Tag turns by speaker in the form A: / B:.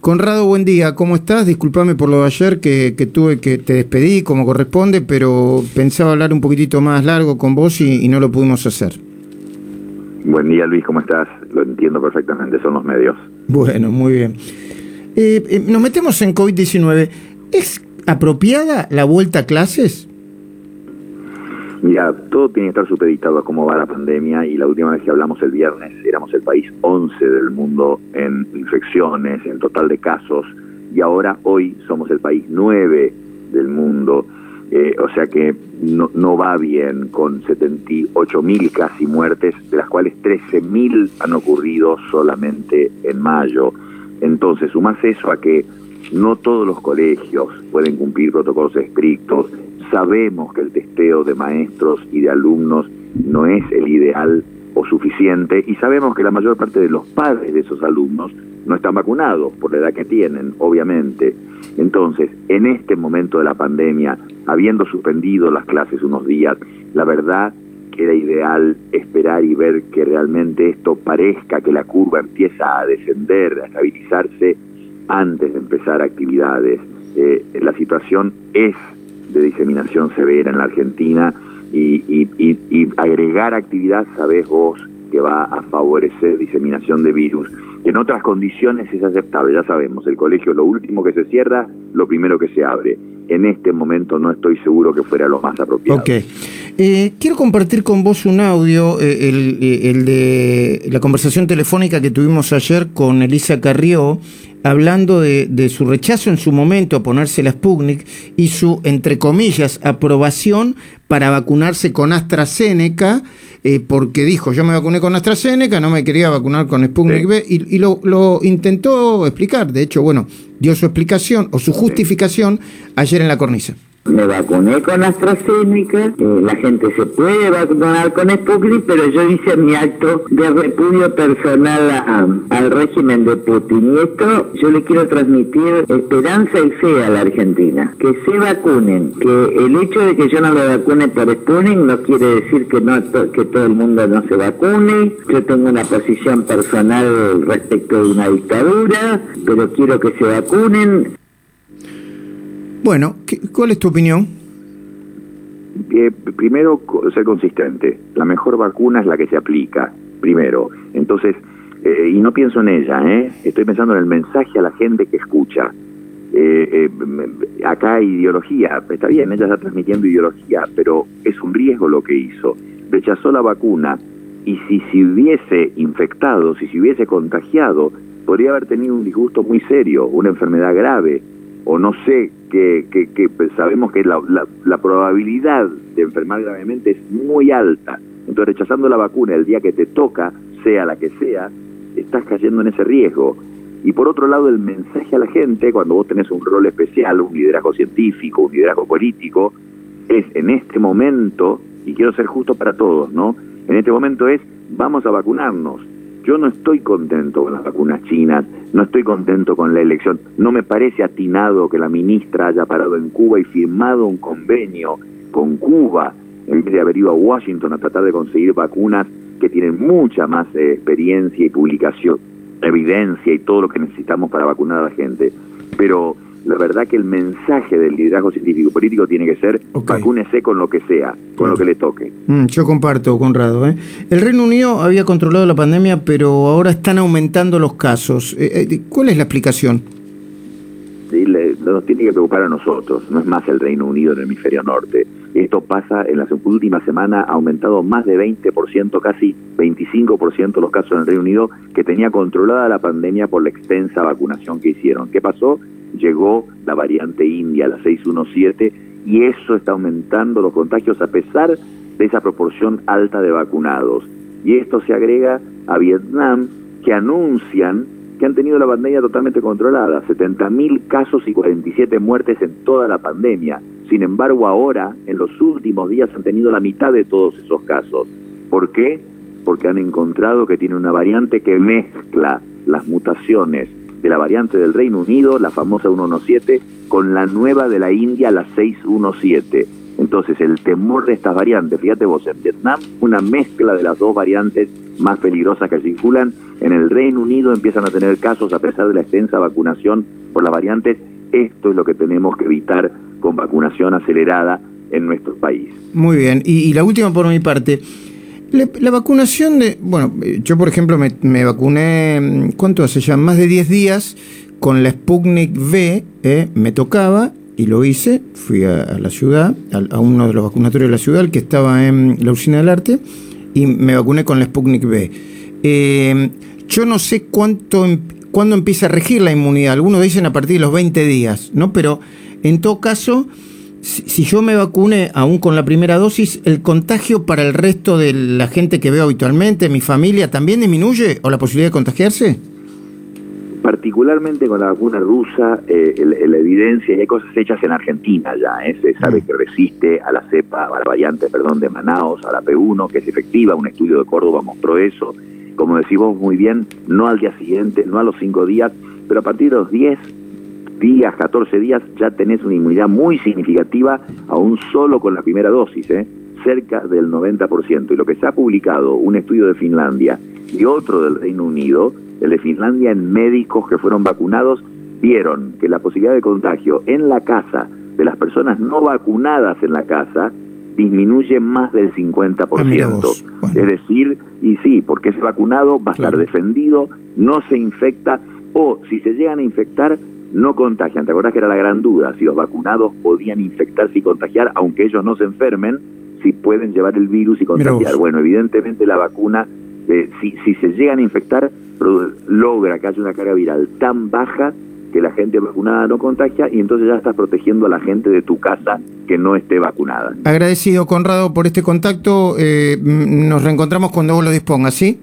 A: Conrado, buen día, ¿cómo estás? Disculpame por lo de ayer que, tuve que te despedí como corresponde, pero pensaba hablar un poquitito más largo con vos y, no lo pudimos hacer.
B: Buen día Luis, ¿cómo estás? Lo entiendo perfectamente, son los medios.
A: Bueno, muy bien. Eh, eh, nos metemos en COVID-19. ¿Es apropiada la vuelta a clases?
B: Mira, todo tiene que estar supeditado a cómo va la pandemia y la última vez que hablamos el viernes éramos el país 11 del mundo en infecciones, en total de casos, y ahora hoy somos el país 9 del mundo. Eh, o sea que no, no va bien con 78 mil casi muertes, de las cuales 13 mil han ocurrido solamente en mayo. Entonces, sumas eso a que no todos los colegios pueden cumplir protocolos estrictos, Sabemos que el testeo de maestros y de alumnos no es el ideal o suficiente y sabemos que la mayor parte de los padres de esos alumnos no están vacunados por la edad que tienen, obviamente. Entonces, en este momento de la pandemia, habiendo suspendido las clases unos días, la verdad que era ideal esperar y ver que realmente esto parezca que la curva empieza a descender, a estabilizarse antes de empezar actividades. Eh, la situación es de diseminación severa en la Argentina y, agregar actividad, sabes vos, que va a favorecer diseminación de virus. En otras condiciones es aceptable, ya sabemos, el colegio lo último que se cierra, lo primero que se abre. En este momento no estoy seguro que fuera lo más apropiado.
A: Ok. Eh, quiero compartir con vos un audio, eh, el, eh, el, de la conversación telefónica que tuvimos ayer con Elisa Carrió, hablando de, su rechazo en su momento a ponerse la Sputnik y su, entre comillas, aprobación para vacunarse con AstraZeneca, eh, porque dijo, yo me vacuné con AstraZeneca, no me quería vacunar con Sputnik B, y, lo, intentó explicar. De hecho, bueno, dio su explicación o su justificación ayer en la cornisa
C: me vacuné con AstraZeneca, eh, la gente se puede vacunar con Sputnik, pero yo hice mi acto de repudio personal al régimen de Putin. Y esto yo le quiero transmitir esperanza y fe a la Argentina, que se vacunen, que el hecho de que yo no me vacune por Sputnik no quiere decir que, no, que todo el mundo no se vacune, yo tengo una posición personal respecto de una dictadura, pero quiero que se vacunen,
A: bueno, ¿cuál es tu opinión?
B: primero, ser consistente. La mejor vacuna es la que se aplica, primero. Entonces, eh, y no pienso en ella, ¿eh? estoy pensando en el mensaje a la gente que escucha. Eh, eh, acá hay ideología, está bien, ella está transmitiendo ideología, pero es un riesgo lo que hizo. Rechazó la vacuna y si se hubiese infectado, si se hubiese contagiado, podría haber tenido un disgusto muy serio, una enfermedad grave o no sé, que, que, pues, sabemos que la, la, probabilidad de enfermar gravemente es muy alta. Entonces, rechazando la vacuna el día que te toca, sea la que sea, estás cayendo en ese riesgo. Y por otro lado, el mensaje a la gente, cuando vos tenés un rol especial, un liderazgo científico, un liderazgo político, es en este momento, y quiero ser justo para todos, ¿no? En este momento es, vamos a vacunarnos. Yo no estoy contento con las vacunas chinas, no estoy contento con la elección. No me parece atinado que la ministra haya parado en Cuba y firmado un convenio con Cuba en vez de haber ido a Washington a tratar de conseguir vacunas que tienen mucha más eh, experiencia y publicación, evidencia y todo lo que necesitamos para vacunar a la gente. Pero la verdad que el mensaje del liderazgo científico político tiene que ser vacúnese con lo que sea, con lo que le toque.
A: Mm, yo comparto, Conrado. ¿eh? El Reino Unido había controlado la pandemia, pero ahora están aumentando los casos. Eh, eh, ¿Cuál es la explicación?
B: Sí, nos tiene que preocupar a nosotros, no es más el Reino Unido en el hemisferio norte. Esto pasa, en las últimas semanas ha aumentado más de 20%, casi 25% los casos en el Reino Unido, que tenía controlada la pandemia por la extensa vacunación que hicieron. ¿Qué pasó? Llegó la variante india, la 617, y eso está aumentando los contagios a pesar de esa proporción alta de vacunados. Y esto se agrega a Vietnam, que anuncian que han tenido la pandemia totalmente controlada, 70.000 casos y 47 muertes en toda la pandemia. Sin embargo, ahora, en los últimos días, han tenido la mitad de todos esos casos. ¿Por qué? Porque han encontrado que tiene una variante que mezcla las mutaciones de la variante del Reino Unido, la famosa 117, con la nueva de la India, la 617. Entonces, el temor de estas variantes, fíjate vos, en Vietnam una mezcla de las dos variantes más peligrosas que circulan, en el Reino Unido empiezan a tener casos a pesar de la extensa vacunación por las variantes, esto es lo que tenemos que evitar con vacunación acelerada en nuestro país.
A: Muy bien, y, la última por mi parte. La, vacunación de, bueno, yo por ejemplo me, vacuné, ¿cuánto hace ya? Más de 10 días con la Sputnik V, eh, me tocaba y lo hice, fui a, la ciudad, a, uno de los vacunatorios de la ciudad, el que estaba en la usina del arte, y me vacuné con la Sputnik V. Eh, yo no sé cuánto, em, cuándo empieza a regir la inmunidad, algunos dicen a partir de los 20 días, ¿no? Pero en todo caso, si, yo me vacune aún con la primera dosis, ¿el contagio para el resto de la gente que veo habitualmente, mi familia, también disminuye o la posibilidad de contagiarse?
B: particularmente con la vacuna rusa, eh, la, evidencia, y hay cosas hechas en Argentina ya, ¿eh? se sabe mm. que resiste a la cepa, a la variante, perdón, de Manaus, a la P1, que es efectiva, un estudio de Córdoba mostró eso, como decimos muy bien, no al día siguiente, no a los cinco días, pero a partir de los 10 días, 14 días, ya tenés una inmunidad muy significativa, aún solo con la primera dosis, ¿eh? cerca del 90%. Y lo que se ha publicado, un estudio de Finlandia y otro del Reino Unido, el de Finlandia en médicos que fueron vacunados vieron que la posibilidad de contagio en la casa de las personas no vacunadas en la casa disminuye más del 50%. Ah, es decir, y sí, porque ese vacunado va a estar defendido, no se infecta o si se llegan a infectar no contagian. ¿Te acordás que era la gran duda? Si los vacunados podían infectarse y contagiar, aunque ellos no se enfermen, si pueden llevar el virus y contagiar. Bueno, evidentemente la vacuna, eh, si, si se llegan a infectar, logra que haya una carga viral tan baja que la gente vacunada no contagia y entonces ya estás protegiendo a la gente de tu casa que no esté vacunada.
A: Agradecido, Conrado, por este contacto. Eh, nos reencontramos cuando vos lo dispongas, ¿sí?